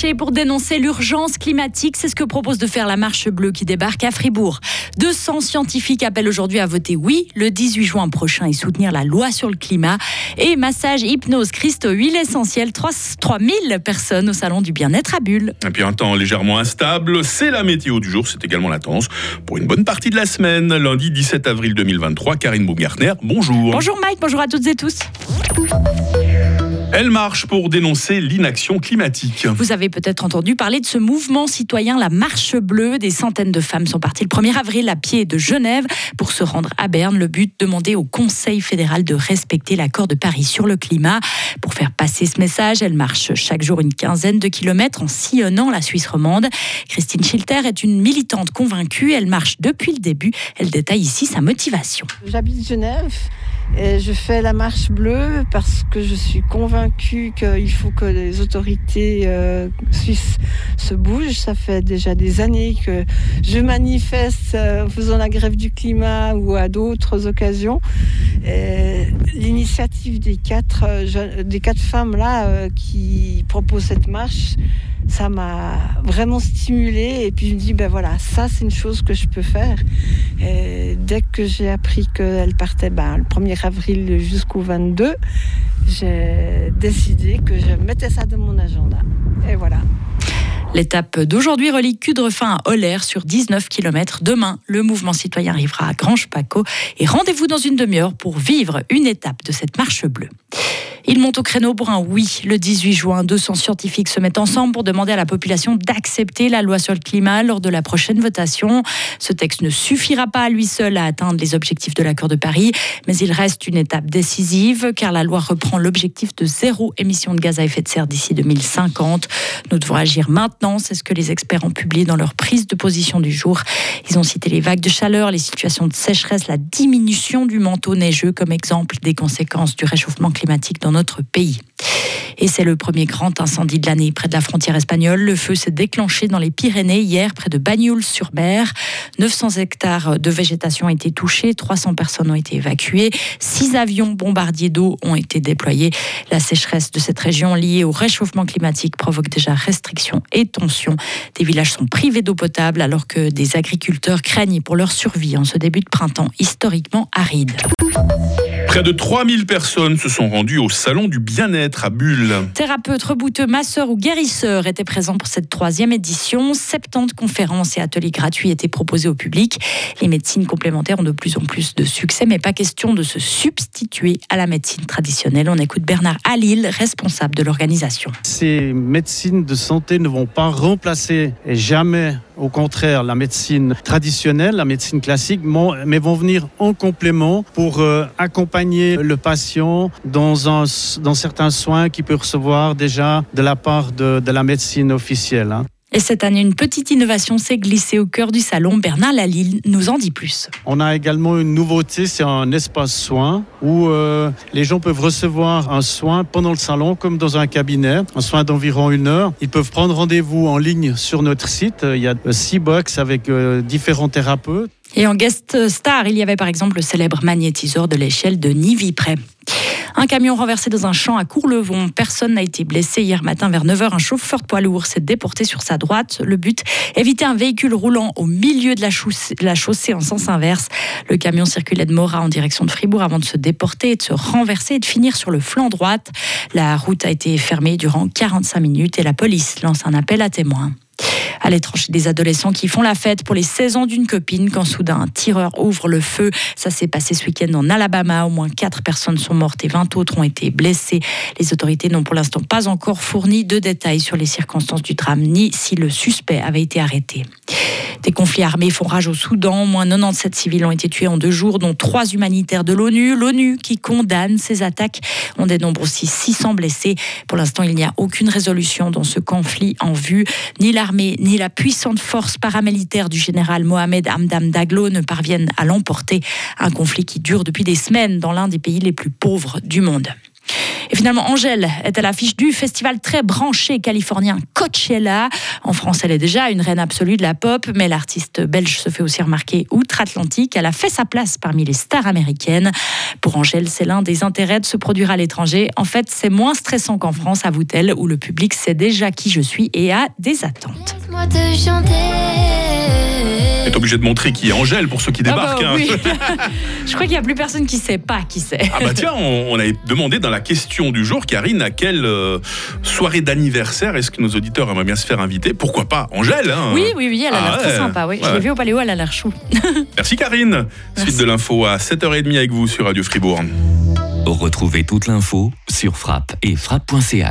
marcher pour dénoncer l'urgence climatique. C'est ce que propose de faire la Marche Bleue qui débarque à Fribourg. 200 scientifiques appellent aujourd'hui à voter oui le 18 juin prochain et soutenir la loi sur le climat. Et massage, hypnose, cristaux, huile essentielle, 3000 personnes au salon du bien-être à Bulle. Et puis un temps légèrement instable, c'est la météo du jour, c'est également la tendance pour une bonne partie de la semaine. Lundi 17 avril 2023, Karine Baumgartner, bonjour. Bonjour Mike, bonjour à toutes et tous. Elle marche pour dénoncer l'inaction climatique. Vous avez peut-être entendu parler de ce mouvement citoyen, la Marche Bleue. Des centaines de femmes sont parties le 1er avril à pied de Genève pour se rendre à Berne. Le but, demander au Conseil fédéral de respecter l'accord de Paris sur le climat. Pour faire passer ce message, elle marche chaque jour une quinzaine de kilomètres en sillonnant la Suisse romande. Christine Schilter est une militante convaincue. Elle marche depuis le début. Elle détaille ici sa motivation. J'habite Genève. Et je fais la marche bleue parce que je suis convaincue qu'il faut que les autorités euh, suisses se bougent. Ça fait déjà des années que je manifeste euh, en faisant la grève du climat ou à d'autres occasions. L'initiative des quatre, euh, des quatre femmes là qui proposent cette marche, ça m'a vraiment stimulée et puis je me dis ben voilà ça c'est une chose que je peux faire et dès que j'ai appris qu'elle partait ben, le 1er avril jusqu'au 22 j'ai décidé que je mettais ça dans mon agenda et voilà L'étape d'aujourd'hui relie Cudrefin à Holler sur 19 km. Demain, le mouvement citoyen arrivera à Grange-Paco et rendez-vous dans une demi-heure pour vivre une étape de cette marche bleue. Il monte au créneau pour un oui. Le 18 juin, 200 scientifiques se mettent ensemble pour demander à la population d'accepter la loi sur le climat lors de la prochaine votation. Ce texte ne suffira pas à lui seul à atteindre les objectifs de l'accord de Paris, mais il reste une étape décisive car la loi reprend l'objectif de zéro émission de gaz à effet de serre d'ici 2050. Nous devons agir maintenant, c'est ce que les experts ont publié dans leur prise de position du jour. Ils ont cité les vagues de chaleur, les situations de sécheresse, la diminution du manteau neigeux comme exemple des conséquences du réchauffement climatique dans notre pays. Et c'est le premier grand incendie de l'année près de la frontière espagnole. Le feu s'est déclenché dans les Pyrénées hier, près de Bagnoul-sur-Mer. 900 hectares de végétation ont été touchés, 300 personnes ont été évacuées, 6 avions bombardiers d'eau ont été déployés. La sécheresse de cette région liée au réchauffement climatique provoque déjà restrictions et tensions. Des villages sont privés d'eau potable alors que des agriculteurs craignent pour leur survie en ce début de printemps historiquement aride. Près de 3000 personnes se sont rendues au Salon du bien-être à Bulle. Thérapeutes, rebouteux, masseurs ou guérisseurs étaient présents pour cette troisième édition. 70 conférences et ateliers gratuits étaient proposés au public. Les médecines complémentaires ont de plus en plus de succès, mais pas question de se substituer à la médecine traditionnelle. On écoute Bernard Alil, responsable de l'organisation. Ces médecines de santé ne vont pas remplacer jamais au contraire la médecine traditionnelle, la médecine classique, mais vont venir en complément pour euh, accompagner le patient dans, dans certains soins qu'il peut recevoir déjà de la part de, de la médecine officielle. Et cette année, une petite innovation s'est glissée au cœur du salon. Bernard Lalille nous en dit plus. On a également une nouveauté, c'est un espace soin où euh, les gens peuvent recevoir un soin pendant le salon comme dans un cabinet, un soin d'environ une heure. Ils peuvent prendre rendez-vous en ligne sur notre site. Il y a six box avec euh, différents thérapeutes. Et en guest star, il y avait par exemple le célèbre magnétiseur de l'échelle de Nivipré. Un camion renversé dans un champ à Courlevon. Personne n'a été blessé hier matin vers 9h. Un chauffeur de poids lourd s'est déporté sur sa droite. Le but, éviter un véhicule roulant au milieu de la chaussée, en sens inverse. Le camion circulait de Mora en direction de Fribourg avant de se déporter et de se renverser et de finir sur le flanc droite. La route a été fermée durant 45 minutes et la police lance un appel à témoins à l'étranger des adolescents qui font la fête pour les 16 ans d'une copine quand soudain un tireur ouvre le feu. Ça s'est passé ce week-end en Alabama. Au moins 4 personnes sont mortes et 20 autres ont été blessées. Les autorités n'ont pour l'instant pas encore fourni de détails sur les circonstances du drame ni si le suspect avait été arrêté. Des conflits armés font rage au Soudan. Moins 97 civils ont été tués en deux jours, dont trois humanitaires de l'ONU. L'ONU qui condamne ces attaques. On dénombre aussi 600 blessés. Pour l'instant, il n'y a aucune résolution dans ce conflit en vue. Ni l'armée, ni la puissante force paramilitaire du général Mohamed Hamdam Daglo ne parviennent à l'emporter. Un conflit qui dure depuis des semaines dans l'un des pays les plus pauvres du monde. Et finalement, Angèle est à l'affiche du festival très branché californien Coachella. En France, elle est déjà une reine absolue de la pop, mais l'artiste belge se fait aussi remarquer outre-Atlantique. Elle a fait sa place parmi les stars américaines. Pour Angèle, c'est l'un des intérêts de se produire à l'étranger. En fait, c'est moins stressant qu'en France, avoue-t-elle, où le public sait déjà qui je suis et a des attentes. Te chanter. Est obligé de montrer qui est Angèle pour ceux qui Ah bah débarquent. hein. oui. Je crois qu'il n'y a plus personne qui sait pas qui c'est. Ah bah tiens, on, on avait demandé dans la question du jour, Karine, à quelle euh, soirée d'anniversaire est-ce que nos auditeurs aimeraient bien se faire inviter? Pourquoi pas Angèle hein? Oui, oui, oui, elle a Ah l'air très ouais. sympa. Oui. Je l'ai vue au Paléo, elle a l'air chou. Merci Karine. Suite de l'info à 7h30 avec vous sur Radio Fribourg. Retrouvez toute l'info sur frappe et frappe.ch.